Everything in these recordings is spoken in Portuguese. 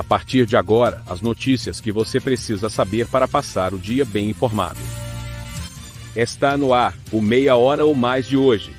A partir de agora, as notícias que você precisa saber para passar o dia bem informado. Está no ar, o Meia Hora ou Mais de hoje.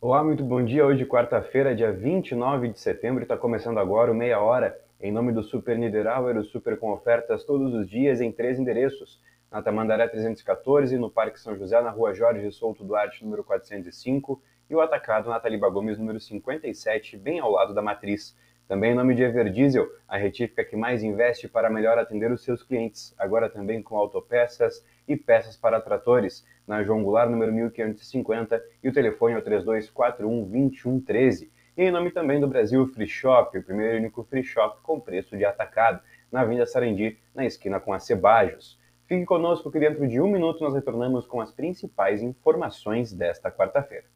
Olá, muito bom dia. Hoje, quarta-feira, dia 29 de setembro, está começando agora o Meia Hora, em nome do Super Niederauer, o Super com ofertas todos os dias em três endereços. Na Tamandaré 314, no Parque São José, na Rua Jorge Souto Duarte, número 405, e o atacado na Taliba Gomes, número 57, bem ao lado da matriz. Também em nome de Everdiesel, a retífica que mais investe para melhor atender os seus clientes, agora também com autopeças e peças para tratores, na João Goulart, número 1550, e o telefone é o 3241-2113. E em nome também do Brasil Free Shop, o primeiro e único free shop com preço de atacado, na Avenida Sarandi, na esquina com a Cebajos. Fique conosco que dentro de um minuto nós retornamos com as principais informações desta quarta-feira.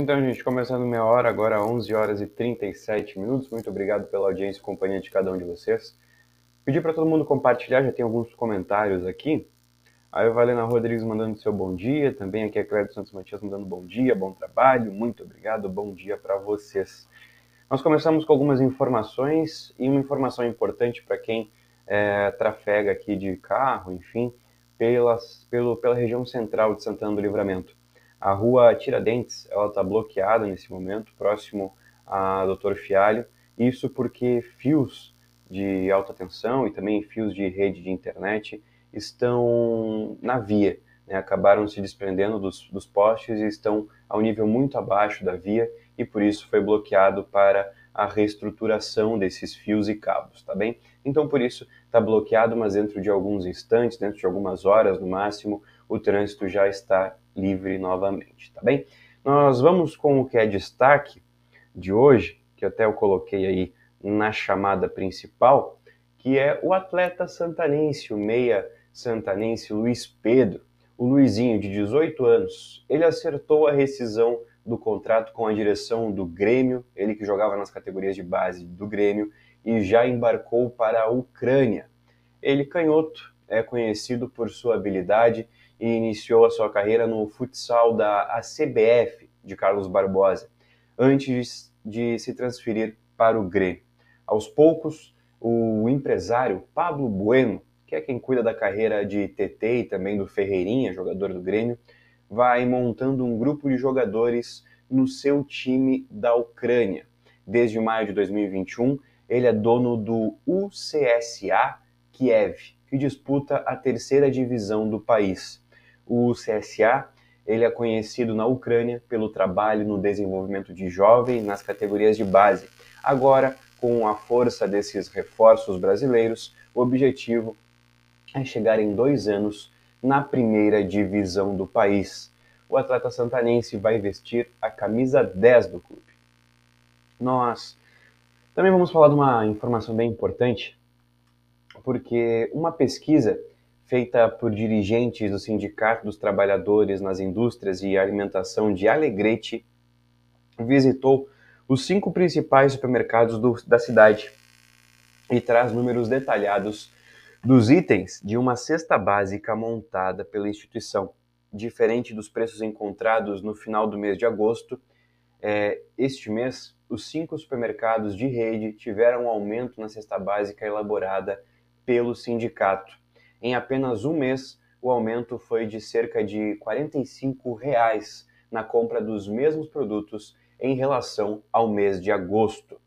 Então, gente, começando meia hora, agora 11 horas e 37 minutos. Muito obrigado pela audiência e companhia de cada um de vocês. Pedi para todo mundo compartilhar, já tem alguns comentários aqui. Aí Valena Rodrigues mandando seu bom dia, também aqui a Cléber Santos Matias mandando bom dia, bom trabalho, muito obrigado, bom dia para vocês. Nós começamos com algumas informações e uma informação importante para quem é, trafega aqui de carro, enfim, pelas, pelo, pela região central de Santana do Livramento. A rua Tiradentes ela está bloqueada nesse momento, próximo a Doutor Fialho, isso porque fios de alta tensão e também fios de rede de internet estão na via, né? acabaram se desprendendo dos, dos postes e estão ao nível muito abaixo da via e por isso foi bloqueado para a reestruturação desses fios e cabos, tá bem? Então por isso está bloqueado, mas dentro de alguns instantes, dentro de algumas horas no máximo, o trânsito já está livre novamente, tá bem? Nós vamos com o que é destaque de hoje, que até eu coloquei aí na chamada principal, que é o atleta santanense, o meia santanense Luiz Pedro, o Luizinho de 18 anos. Ele acertou a rescisão do contrato com a direção do Grêmio, ele que jogava nas categorias de base do Grêmio e já embarcou para a Ucrânia. Ele canhoto, é conhecido por sua habilidade e iniciou a sua carreira no futsal da ACBF de Carlos Barbosa, antes de se transferir para o Grêmio. Aos poucos, o empresário Pablo Bueno, que é quem cuida da carreira de TT e também do Ferreirinha, jogador do Grêmio, vai montando um grupo de jogadores no seu time da Ucrânia. Desde maio de 2021, ele é dono do UCSA Kiev, que disputa a terceira divisão do país. O CSA ele é conhecido na Ucrânia pelo trabalho no desenvolvimento de jovem nas categorias de base. Agora, com a força desses reforços brasileiros, o objetivo é chegar em dois anos na primeira divisão do país. O atleta santanense vai vestir a camisa 10 do clube. Nós também vamos falar de uma informação bem importante, porque uma pesquisa feita por dirigentes do Sindicato dos Trabalhadores nas Indústrias e Alimentação de Alegrete, visitou os cinco principais supermercados do, da cidade e traz números detalhados dos itens de uma cesta básica montada pela instituição. Diferente dos preços encontrados no final do mês de agosto, é, este mês os cinco supermercados de rede tiveram um aumento na cesta básica elaborada pelo sindicato. Em apenas um mês, o aumento foi de cerca de 45 reais na compra dos mesmos produtos em relação ao mês de agosto.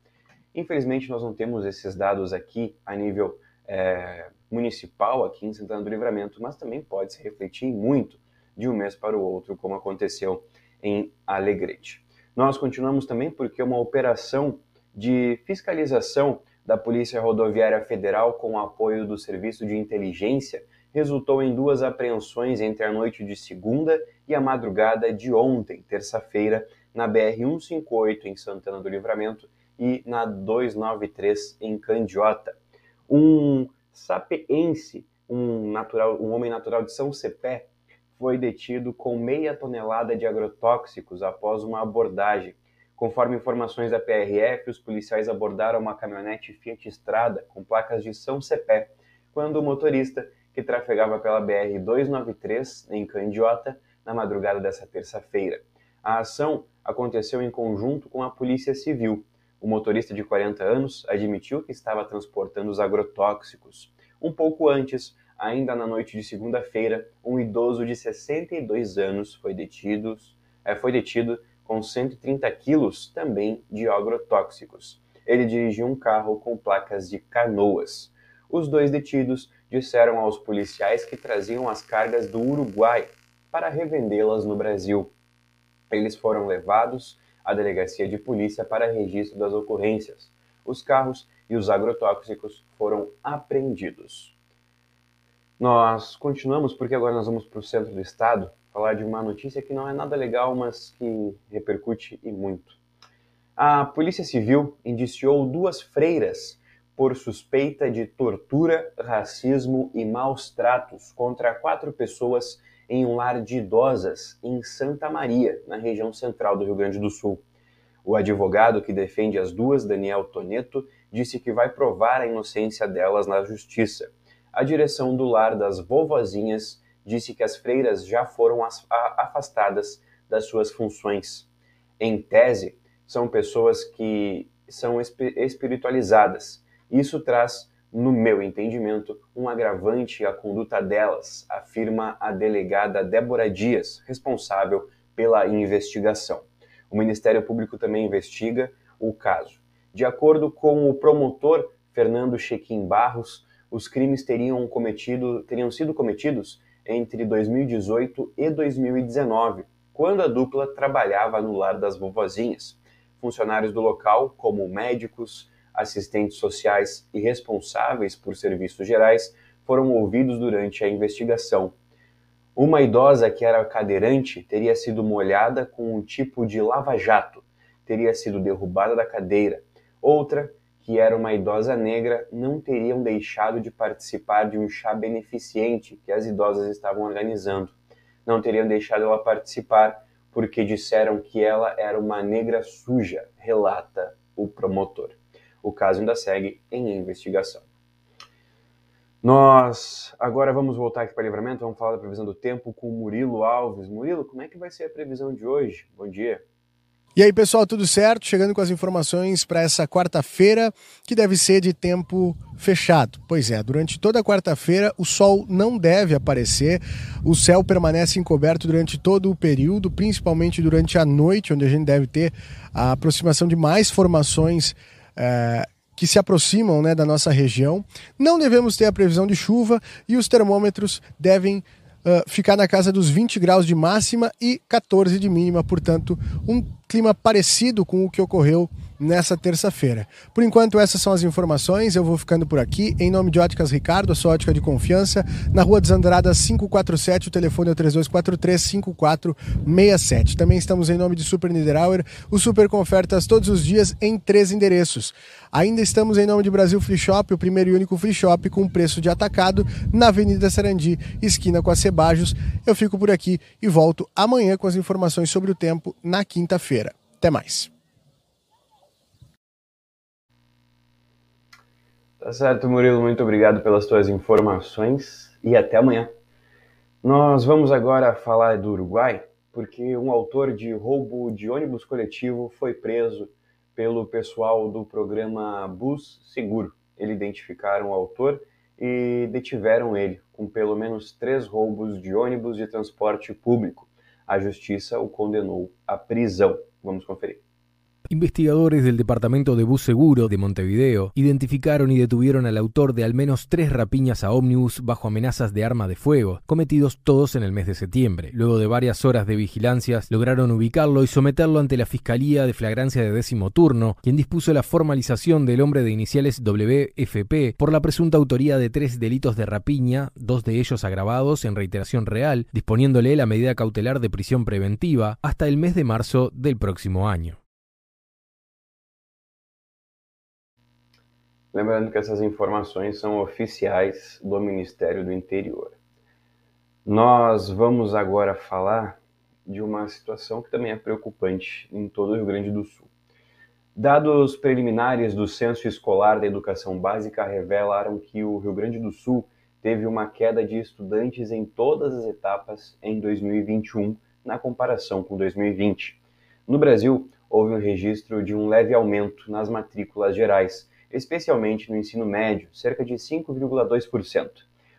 Infelizmente, nós não temos esses dados aqui a nível é, municipal, aqui em Santana do Livramento, mas também pode se refletir muito de um mês para o outro, como aconteceu em Alegrete. Nós continuamos também porque uma operação de fiscalização da Polícia Rodoviária Federal com o apoio do Serviço de Inteligência resultou em duas apreensões entre a noite de segunda e a madrugada de ontem, terça-feira, na BR-158 em Santana do Livramento e na 293 em Candiota. Um sapiense, um, natural, um homem natural de São Cepé, foi detido com meia tonelada de agrotóxicos após uma abordagem. Conforme informações da PRF, os policiais abordaram uma caminhonete Fiat Strada com placas de São Cepé, quando o motorista, que trafegava pela BR-293 em Candiota, na madrugada dessa terça-feira. A ação aconteceu em conjunto com a Polícia Civil. O motorista de 40 anos admitiu que estava transportando os agrotóxicos. Um pouco antes, ainda na noite de segunda-feira, um idoso de 62 anos foi detido, é, foi detido com 130 quilos também de agrotóxicos. Ele dirigiu um carro com placas de canoas. Os dois detidos disseram aos policiais que traziam as cargas do Uruguai para revendê-las no Brasil. Eles foram levados à delegacia de polícia para registro das ocorrências. Os carros e os agrotóxicos foram apreendidos. Nós continuamos porque agora nós vamos para o centro do estado falar de uma notícia que não é nada legal, mas que repercute e muito. A Polícia Civil indiciou duas freiras por suspeita de tortura, racismo e maus tratos contra quatro pessoas em um lar de idosas em Santa Maria, na região central do Rio Grande do Sul. O advogado que defende as duas, Daniel Toneto, disse que vai provar a inocência delas na justiça a direção do lar das vovozinhas disse que as freiras já foram afastadas das suas funções. Em tese, são pessoas que são espiritualizadas. Isso traz, no meu entendimento, um agravante à conduta delas, afirma a delegada Débora Dias, responsável pela investigação. O Ministério Público também investiga o caso. De acordo com o promotor Fernando Chequim Barros, os crimes teriam, cometido, teriam sido cometidos entre 2018 e 2019, quando a dupla trabalhava no lar das vovozinhas. Funcionários do local, como médicos, assistentes sociais e responsáveis por serviços gerais, foram ouvidos durante a investigação. Uma idosa que era cadeirante teria sido molhada com um tipo de lava-jato, teria sido derrubada da cadeira. Outra que era uma idosa negra, não teriam deixado de participar de um chá beneficente que as idosas estavam organizando. Não teriam deixado ela participar porque disseram que ela era uma negra suja, relata o promotor. O caso ainda segue em investigação. Nós agora vamos voltar aqui para o livramento, vamos falar da previsão do tempo com Murilo Alves. Murilo, como é que vai ser a previsão de hoje? Bom dia. E aí, pessoal, tudo certo? Chegando com as informações para essa quarta-feira, que deve ser de tempo fechado. Pois é, durante toda a quarta-feira o sol não deve aparecer, o céu permanece encoberto durante todo o período, principalmente durante a noite, onde a gente deve ter a aproximação de mais formações. É, que se aproximam né, da nossa região. Não devemos ter a previsão de chuva e os termômetros devem Uh, ficar na casa dos 20 graus de máxima e 14 de mínima, portanto, um clima parecido com o que ocorreu nessa terça-feira. Por enquanto, essas são as informações. Eu vou ficando por aqui. Em nome de Óticas Ricardo, a sua ótica de confiança, na Rua dos Andradas 547, o telefone é o 3243-5467. Também estamos em nome de Super Niederauer, o Super com ofertas todos os dias em três endereços. Ainda estamos em nome de Brasil Free Shop, o primeiro e único free shop com preço de atacado, na Avenida Sarandi, esquina com a Cebajos. Eu fico por aqui e volto amanhã com as informações sobre o tempo na quinta-feira. Até mais. Tá certo, Murilo. Muito obrigado pelas tuas informações e até amanhã. Nós vamos agora falar do Uruguai, porque um autor de roubo de ônibus coletivo foi preso pelo pessoal do programa Bus Seguro. Eles identificaram o autor e detiveram ele com pelo menos três roubos de ônibus de transporte público. A justiça o condenou à prisão. Vamos conferir. Investigadores del Departamento de Bus Seguro de Montevideo identificaron y detuvieron al autor de al menos tres rapiñas a ómnibus bajo amenazas de arma de fuego, cometidos todos en el mes de septiembre. Luego de varias horas de vigilancias, lograron ubicarlo y someterlo ante la Fiscalía de Flagrancia de décimo turno, quien dispuso la formalización del hombre de iniciales WFP por la presunta autoría de tres delitos de rapiña, dos de ellos agravados en reiteración real, disponiéndole la medida cautelar de prisión preventiva hasta el mes de marzo del próximo año. Lembrando que essas informações são oficiais do Ministério do Interior. Nós vamos agora falar de uma situação que também é preocupante em todo o Rio Grande do Sul. Dados preliminares do Censo Escolar da Educação Básica revelaram que o Rio Grande do Sul teve uma queda de estudantes em todas as etapas em 2021, na comparação com 2020. No Brasil, houve um registro de um leve aumento nas matrículas gerais, especialmente no ensino médio, cerca de 5,2%.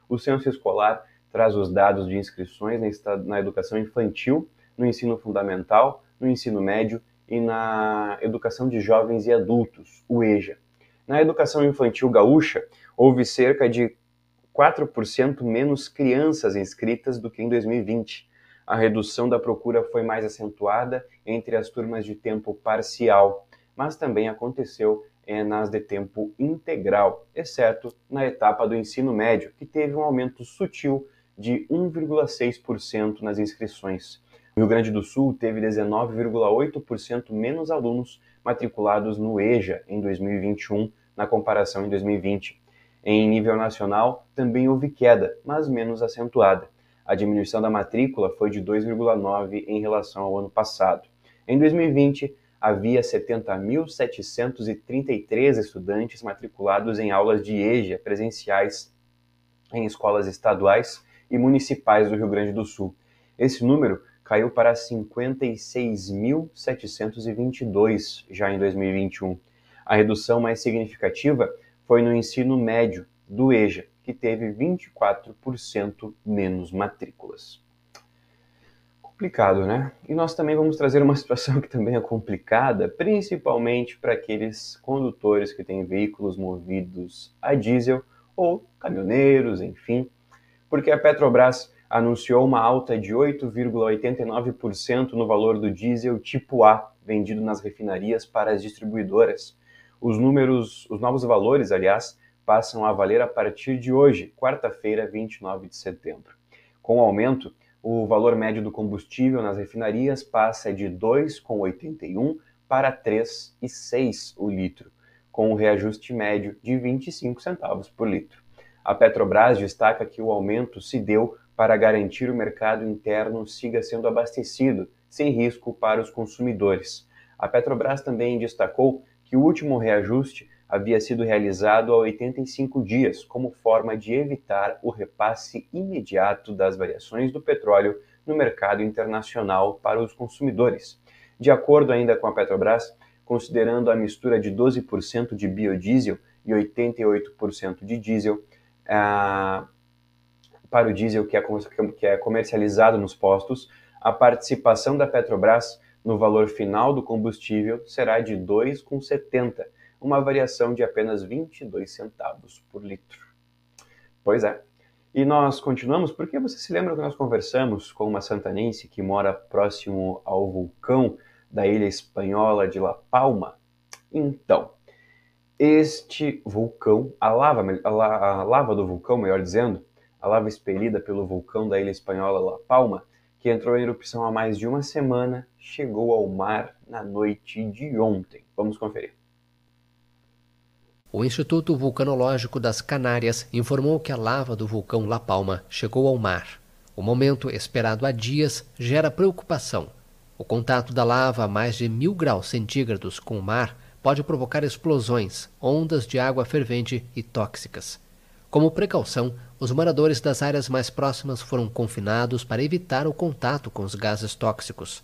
O censo escolar traz os dados de inscrições na educação infantil, no ensino fundamental, no ensino médio e na educação de jovens e adultos, o EJA. Na educação infantil gaúcha, houve cerca de 4% menos crianças inscritas do que em 2020. A redução da procura foi mais acentuada entre as turmas de tempo parcial, mas também aconteceu nas de tempo integral, exceto na etapa do ensino médio, que teve um aumento sutil de 1,6% nas inscrições. O Rio Grande do Sul teve 19,8% menos alunos matriculados no EJA em 2021 na comparação em 2020. Em nível nacional, também houve queda, mas menos acentuada. A diminuição da matrícula foi de 2,9% em relação ao ano passado. Em 2020, havia 70.733 estudantes matriculados em aulas de EJA presenciais em escolas estaduais e municipais do Rio Grande do Sul. Esse número caiu para 56.722 já em 2021. A redução mais significativa foi no ensino médio do EJA, que teve 24% menos matrículas complicado, né? E nós também vamos trazer uma situação que também é complicada, principalmente para aqueles condutores que têm veículos movidos a diesel ou caminhoneiros, enfim, porque a Petrobras anunciou uma alta de 8,89% no valor do diesel tipo A vendido nas refinarias para as distribuidoras. Os números, os novos valores, aliás, passam a valer a partir de hoje, quarta-feira, 29 de setembro. Com o aumento, o valor médio do combustível nas refinarias passa de 2,81 para 3,6 o litro, com um reajuste médio de 25 centavos por litro. A Petrobras destaca que o aumento se deu para garantir o mercado interno siga sendo abastecido, sem risco para os consumidores. A Petrobras também destacou que o último reajuste havia sido realizado há 85 dias, como forma de evitar o repasse imediato das variações do petróleo no mercado internacional para os consumidores. De acordo ainda com a Petrobras, considerando a mistura de 12% de biodiesel e 88% de diesel, ah, para o diesel que é, que é comercializado nos postos, a participação da Petrobras no valor final do combustível será de 2,70 uma variação de apenas 22 centavos por litro. Pois é. E nós continuamos porque você se lembra que nós conversamos com uma santanense que mora próximo ao vulcão da ilha espanhola de La Palma? Então, este vulcão, a lava, a, lava do vulcão, melhor dizendo, a lava expelida pelo vulcão da ilha espanhola La Palma, que entrou em erupção há mais de uma semana, chegou ao mar na noite de ontem. Vamos conferir. O Instituto Vulcanológico das Canárias informou que a lava do vulcão La Palma chegou ao mar. O momento, esperado há dias, gera preocupação. O contato da lava a mais de mil graus centígrados com o mar pode provocar explosões, ondas de água fervente e tóxicas. Como precaução, os moradores das áreas mais próximas foram confinados para evitar o contato com os gases tóxicos.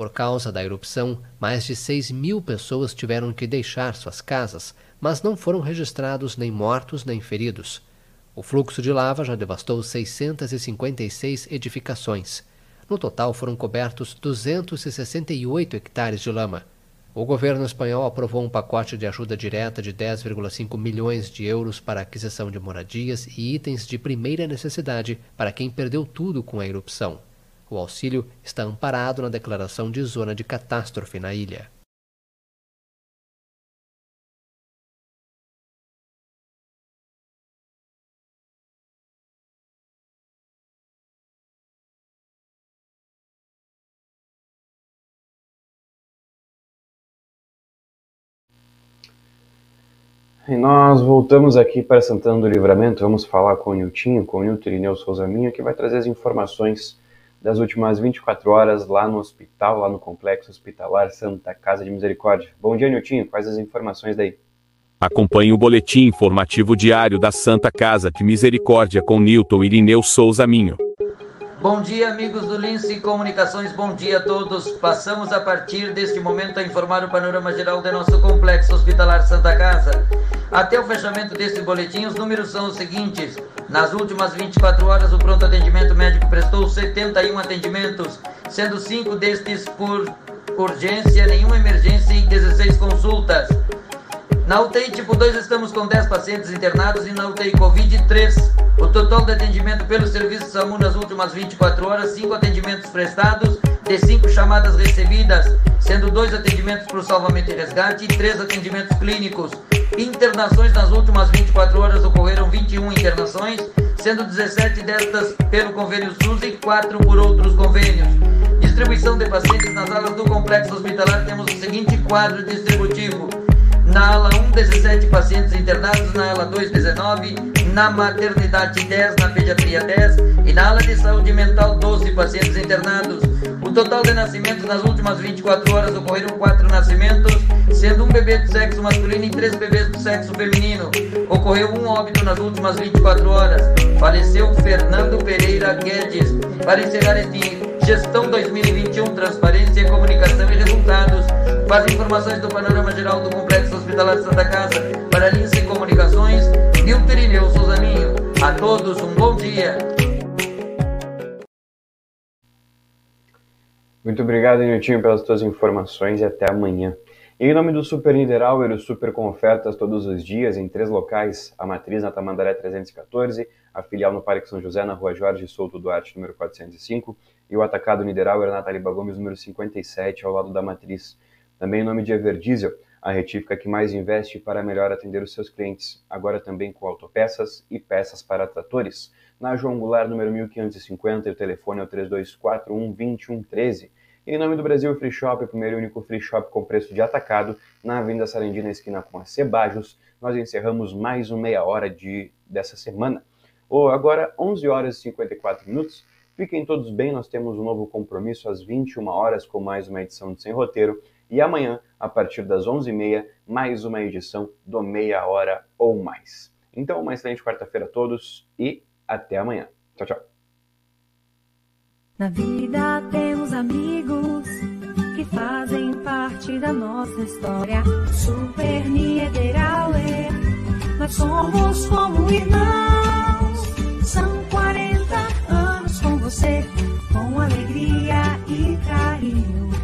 Por causa da erupção, mais de 6 mil pessoas tiveram que deixar suas casas, mas não foram registrados nem mortos nem feridos. O fluxo de lava já devastou 656 edificações. No total foram cobertos 268 hectares de lama. O governo espanhol aprovou um pacote de ajuda direta de 10,5 milhões de euros para aquisição de moradias e itens de primeira necessidade para quem perdeu tudo com a erupção. O auxílio está amparado na declaração de zona de catástrofe na ilha. E nós voltamos aqui para Santana do Livramento, vamos falar com o Niltinho, com o Nilton Souza Minha, que vai trazer as informações das últimas 24 horas lá no hospital, lá no Complexo Hospitalar Santa Casa de Misericórdia. Bom dia, Niltinho, quais as informações daí? Acompanhe o boletim informativo diário da Santa Casa de Misericórdia com Nilton Irineu Souza Minho. Bom dia, amigos do Lince Comunicações, bom dia a todos. Passamos a partir deste momento a informar o panorama geral do nosso complexo hospitalar Santa Casa. Até o fechamento deste boletim, os números são os seguintes. Nas últimas 24 horas, o pronto atendimento médico prestou 71 atendimentos, sendo 5 destes por urgência, nenhuma emergência e 16 consultas. Na UTI tipo 2 estamos com 10 pacientes internados e na UTI Covid 3. O total de atendimento pelo serviço SAMU nas últimas 24 horas, 5 atendimentos prestados, de 5 chamadas recebidas, sendo 2 atendimentos para o salvamento e resgate e 3 atendimentos clínicos. Internações nas últimas 24 horas ocorreram 21 internações, sendo 17 destas pelo convênio SUS e 4 por outros convênios. Distribuição de pacientes nas alas do complexo hospitalar temos o seguinte quadro distributivo. Na ala 1, 17 pacientes internados, na ala 2, 19, na maternidade 10, na pediatria 10 e na ala de saúde mental 12 pacientes internados. O total de nascimentos nas últimas 24 horas ocorreram 4 nascimentos, sendo um bebê do sexo masculino e 3 bebês do sexo feminino. Ocorreu um óbito nas últimas 24 horas. Faleceu Fernando Pereira Guedes. Para encerrar este Gestão 2021, Transparência, Comunicação e Resultados. Com as informações do panorama geral do Complexo Hospitalar Santa Casa, Lince Comunicações, Nilton Irineu Souzaninho. A todos um bom dia. Muito obrigado, Niltinho, pelas tuas informações e até amanhã. Em nome do Super Niederauer, o Super com ofertas todos os dias em três locais, a matriz na Tamandaré 314, a filial no Parque São José, na Rua Jorge Souto Duarte, número 405, e o atacado Niederauer na Taliba Gomes, número 57, ao lado da matriz. Também em nome de Everdiesel, a retífica que mais investe para melhor atender os seus clientes, agora também com autopeças e peças para tratores. Na João Goulart, número 1550, e o telefone é o 3241 2113. E em nome do Brasil Free Shop, o primeiro e único free shop com preço de atacado, na Avenida Sarandina, esquina com a Cebajos, nós encerramos mais uma meia hora de, dessa semana. Ou agora, 11 horas e 54 minutos. Fiquem todos bem, nós temos um novo compromisso às 21 horas com mais uma edição de Sem Roteiro. E amanhã, a partir das 11h30, mais uma edição do Meia Hora ou Mais. Então, uma excelente quarta-feira a todos e até amanhã. Tchau, tchau. Na vida temos amigos que fazem parte da nossa história. Super Niederauer, nós somos como irmãos. São 40 anos com você, com alegria e carinho.